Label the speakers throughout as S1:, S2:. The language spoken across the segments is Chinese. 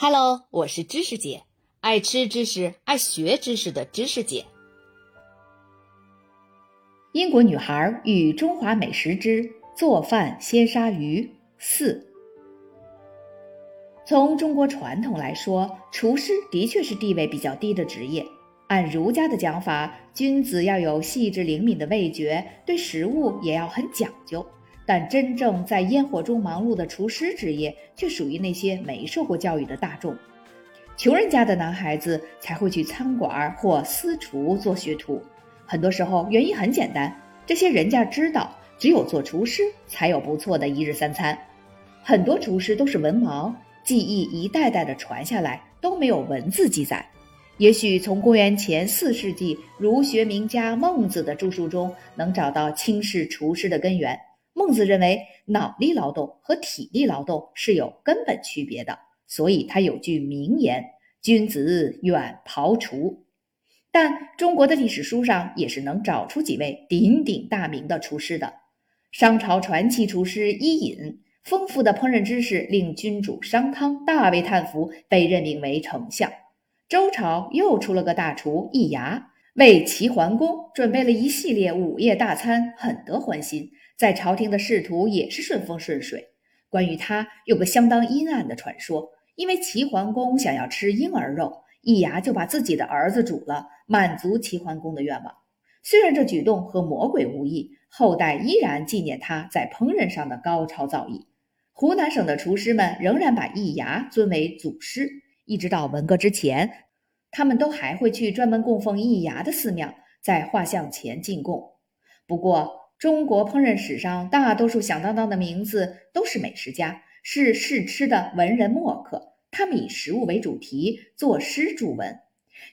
S1: Hello，我是知识姐，爱吃知识、爱学知识的知识姐。
S2: 英国女孩与中华美食之做饭鲜鲨鱼四。从中国传统来说，厨师的确是地位比较低的职业。按儒家的讲法，君子要有细致灵敏的味觉，对食物也要很讲究。但真正在烟火中忙碌的厨师职业，却属于那些没受过教育的大众。穷人家的男孩子才会去餐馆或私厨做学徒。很多时候，原因很简单：这些人家知道，只有做厨师才有不错的一日三餐。很多厨师都是文盲。技艺一代代的传下来都没有文字记载，也许从公元前四世纪儒学名家孟子的著述中能找到轻视厨师的根源。孟子认为脑力劳动和体力劳动是有根本区别的，所以他有句名言：“君子远庖厨。”但中国的历史书上也是能找出几位鼎鼎大名的厨师的。商朝传奇厨师伊尹。丰富的烹饪知识令君主商汤大为叹服，被任命为丞相。周朝又出了个大厨易牙，为齐桓公准备了一系列午夜大餐，很得欢心，在朝廷的仕途也是顺风顺水。关于他，有个相当阴暗的传说：因为齐桓公想要吃婴儿肉，易牙就把自己的儿子煮了，满足齐桓公的愿望。虽然这举动和魔鬼无异，后代依然纪念他在烹饪上的高超造诣。湖南省的厨师们仍然把易牙尊为祖师，一直到文革之前，他们都还会去专门供奉易牙的寺庙，在画像前进贡。不过，中国烹饪史上大多数响当当的名字都是美食家，是试吃的文人墨客，他们以食物为主题作诗著文。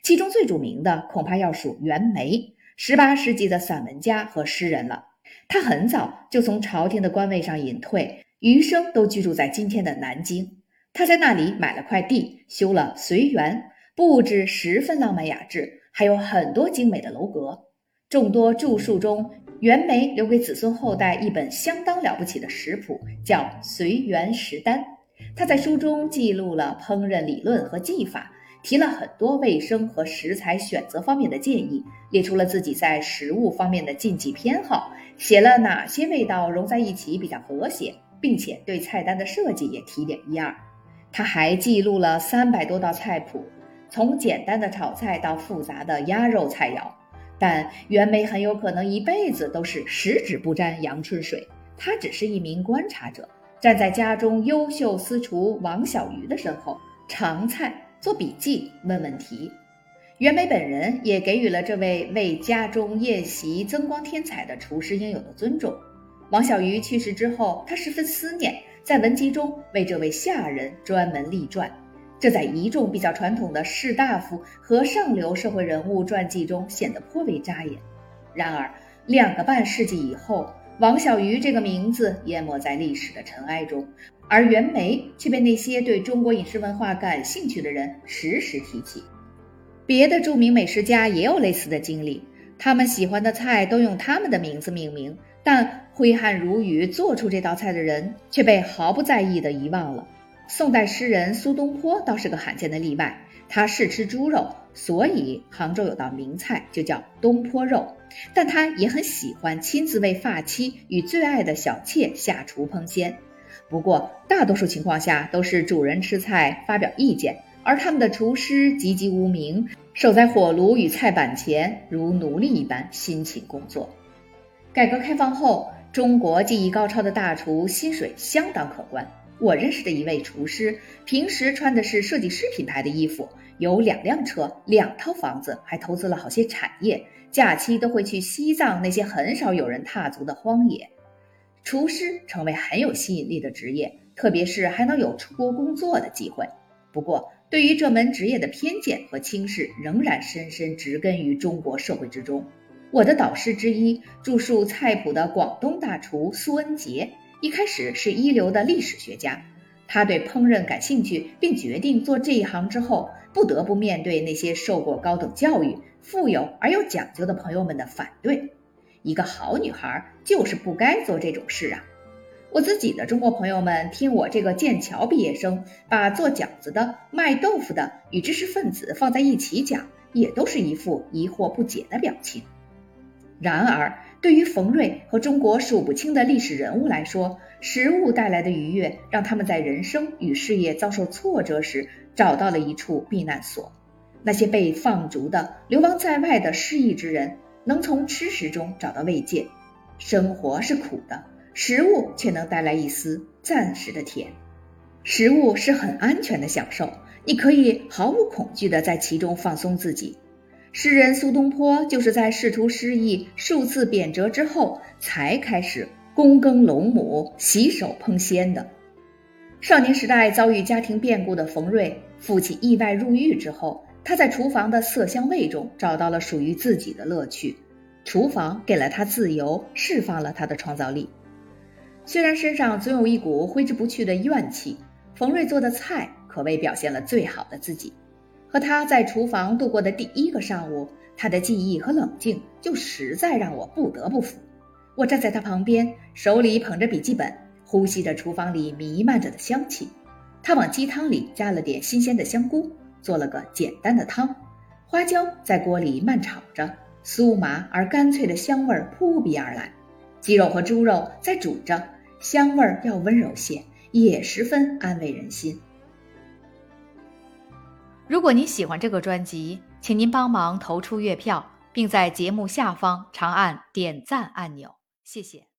S2: 其中最著名的恐怕要数袁枚，十八世纪的散文家和诗人了。他很早就从朝廷的官位上隐退。余生都居住在今天的南京，他在那里买了块地，修了随园，布置十分浪漫雅致，还有很多精美的楼阁。众多著述中，袁枚留给子孙后代一本相当了不起的食谱，叫《随园食单》。他在书中记录了烹饪理论和技法，提了很多卫生和食材选择方面的建议，列出了自己在食物方面的禁忌偏好，写了哪些味道融在一起比较和谐。并且对菜单的设计也提点一二，他还记录了三百多道菜谱，从简单的炒菜到复杂的鸭肉菜肴。但袁枚很有可能一辈子都是十指不沾阳春水，他只是一名观察者，站在家中优秀私厨王小鱼的身后，尝菜、做笔记、问问题。袁枚本人也给予了这位为家中宴席增光添彩的厨师应有的尊重。王小鱼去世之后，他十分思念，在文集中为这位下人专门立传。这在一众比较传统的士大夫和上流社会人物传记中显得颇为扎眼。然而，两个半世纪以后，王小鱼这个名字淹没在历史的尘埃中，而袁枚却被那些对中国饮食文化感兴趣的人时时提起。别的著名美食家也有类似的经历，他们喜欢的菜都用他们的名字命名。但挥汗如雨做出这道菜的人却被毫不在意地遗忘了。宋代诗人苏东坡倒是个罕见的例外，他嗜吃猪肉，所以杭州有道名菜就叫东坡肉。但他也很喜欢亲自为发妻与最爱的小妾下厨烹鲜。不过，大多数情况下都是主人吃菜发表意见，而他们的厨师籍籍无名，守在火炉与菜板前如奴隶一般辛勤工作。改革开放后，中国技艺高超的大厨薪水相当可观。我认识的一位厨师，平时穿的是设计师品牌的衣服，有两辆车、两套房子，还投资了好些产业。假期都会去西藏那些很少有人踏足的荒野。厨师成为很有吸引力的职业，特别是还能有出国工作的机会。不过，对于这门职业的偏见和轻视，仍然深深植根于中国社会之中。我的导师之一，著述菜谱的广东大厨苏恩杰，一开始是一流的历史学家。他对烹饪感兴趣，并决定做这一行之后，不得不面对那些受过高等教育、富有而又讲究的朋友们的反对。一个好女孩就是不该做这种事啊！我自己的中国朋友们听我这个剑桥毕业生把做饺子的、卖豆腐的与知识分子放在一起讲，也都是一副疑惑不解的表情。然而，对于冯瑞和中国数不清的历史人物来说，食物带来的愉悦，让他们在人生与事业遭受挫折时，找到了一处避难所。那些被放逐的、流亡在外的失意之人，能从吃食中找到慰藉。生活是苦的，食物却能带来一丝暂时的甜。食物是很安全的享受，你可以毫无恐惧的在其中放松自己。诗人苏东坡就是在仕途失意、数次贬谪之后，才开始躬耕陇亩、洗手烹鲜的。少年时代遭遇家庭变故的冯瑞，父亲意外入狱之后，他在厨房的色香味中找到了属于自己的乐趣。厨房给了他自由，释放了他的创造力。虽然身上总有一股挥之不去的怨气，冯瑞做的菜可谓表现了最好的自己。和他在厨房度过的第一个上午，他的记忆和冷静就实在让我不得不服。我站在他旁边，手里捧着笔记本，呼吸着厨房里弥漫着的香气。他往鸡汤里加了点新鲜的香菇，做了个简单的汤。花椒在锅里慢炒着，酥麻而干脆的香味扑鼻而来。鸡肉和猪肉在煮着，香味要温柔些，也十分安慰人心。
S1: 如果您喜欢这个专辑，请您帮忙投出月票，并在节目下方长按点赞按钮，谢谢。